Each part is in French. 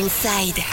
Inside.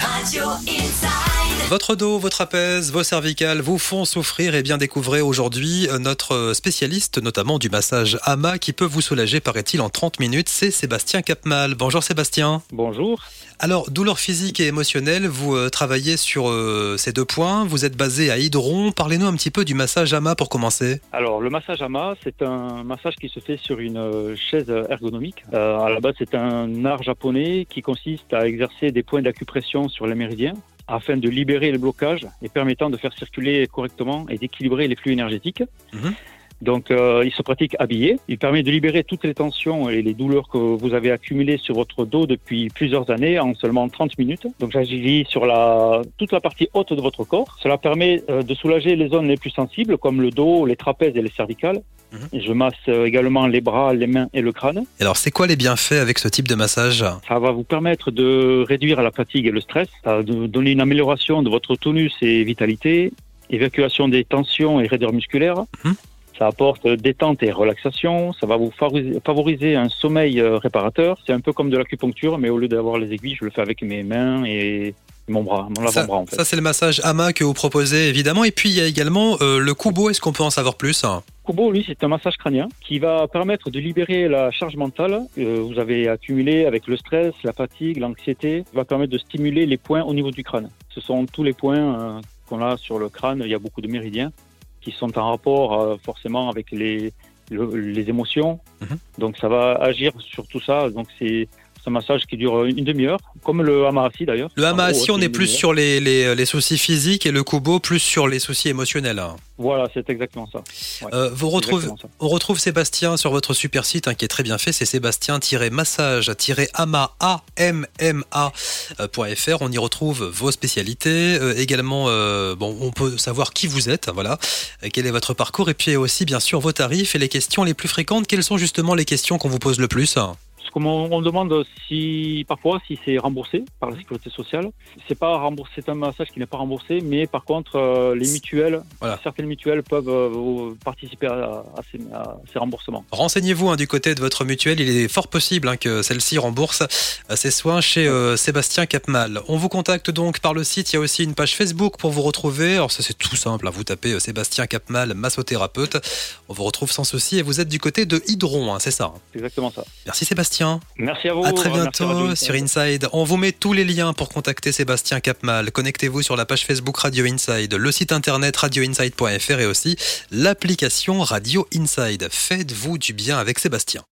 Radio Inside. Votre dos, votre apèse, vos cervicales vous font souffrir et bien découvrez aujourd'hui euh, notre spécialiste, notamment du massage AMA, qui peut vous soulager, paraît-il, en 30 minutes. C'est Sébastien Capmal. Bonjour Sébastien. Bonjour. Alors, douleur physique et émotionnelle, vous euh, travaillez sur euh, ces deux points. Vous êtes basé à Hydron. Parlez-nous un petit peu du massage AMA pour commencer. Alors, le massage AMA, c'est un massage qui se fait sur une euh, chaise ergonomique. Euh, à la base, c'est un art japonais qui consiste à exercer des points d'acupression sur les méridiens afin de libérer les blocages et permettant de faire circuler correctement et d'équilibrer les flux énergétiques. Mhm. Donc, euh, il se pratique habillé. Il permet de libérer toutes les tensions et les douleurs que vous avez accumulées sur votre dos depuis plusieurs années en seulement 30 minutes. Donc, j'agis sur la, toute la partie haute de votre corps. Cela permet euh, de soulager les zones les plus sensibles comme le dos, les trapèzes et les cervicales. Mhm. Je masse euh, également les bras, les mains et le crâne. Et Alors, c'est quoi les bienfaits avec ce type de massage? Ça va vous permettre de réduire la fatigue et le stress, ça va de donner une amélioration de votre tonus et vitalité, évacuation des tensions et raideurs musculaires. Mhm. Ça apporte détente et relaxation. Ça va vous favoriser, un sommeil euh, réparateur. C'est un peu comme de l'acupuncture, mais au lieu d'avoir les aiguilles, je le fais avec mes mains et mon bras, mon Ça, avant-bras en fait. ça, c'est le massage AMA que vous proposez, évidemment. Et puis, il y a également euh, le Kubo. Est-ce qu'on peut en savoir plus? Kubo, lui, c'est un massage crânien qui va permettre de libérer la charge mentale que vous avez accumulée avec le stress, la fatigue, l'anxiété. Il va permettre de stimuler les points au niveau du crâne. Ce sont tous les points euh, qu'on a sur le crâne. Il y a beaucoup de méridiens qui sont en rapport euh, forcément avec les, le- les émotions. Mhm. Donc ça va agir sur tout ça. Donc c'est c'est un massage qui dure une demi-heure, comme le hama assis d'ailleurs. Le En AMA, gros, si on est plus sur les, les, les soucis physiques et le Kubo plus sur les soucis émotionnels. Voilà, c'est exactement ça. Ouais, Euh, vous retrouvez, ça. On retrouve Sébastien sur votre super site hein, qui est très bien fait, c'est sébastien-massage-ama.fr. On y retrouve vos spécialités, euh, également euh, bon, on peut savoir qui vous êtes, voilà, euh, quel est votre parcours et puis aussi bien sûr vos tarifs et les questions les plus fréquentes. Quelles sont justement les questions qu'on vous pose le plus Parce qu'on on demande si parfois si c'est remboursé par la sécurité sociale. C'est pas remboursé, c'est un massage qui n'est pas remboursé, mais par contre euh, les mutuelles, Voilà. certaines mutuelles peuvent euh, participer à, à ces, à ces remboursements. Renseignez-vous hein, du côté de votre mutuelle, il est fort possible hein, que celle-ci rembourse euh, ses soins chez euh, Sébastien Capmal. On vous contacte donc par le site, il y a aussi une page Facebook pour vous retrouver. Alors ça c'est tout simple, hein, vous tapez Sébastien Capmal, massothérapeute, on vous retrouve sans souci et vous êtes du côté de Hydron, c'est ça. Exactement ça. Merci Sébastien, Merci à vous. à très Radio bientôt sur Inside. On vous met tous les liens pour contacter Sébastien Capmal. Connectez-vous sur la page Facebook Radio Inside, le site internet radioinside.fr et aussi l'application Radio Inside. Faites-vous du bien avec Sébastien.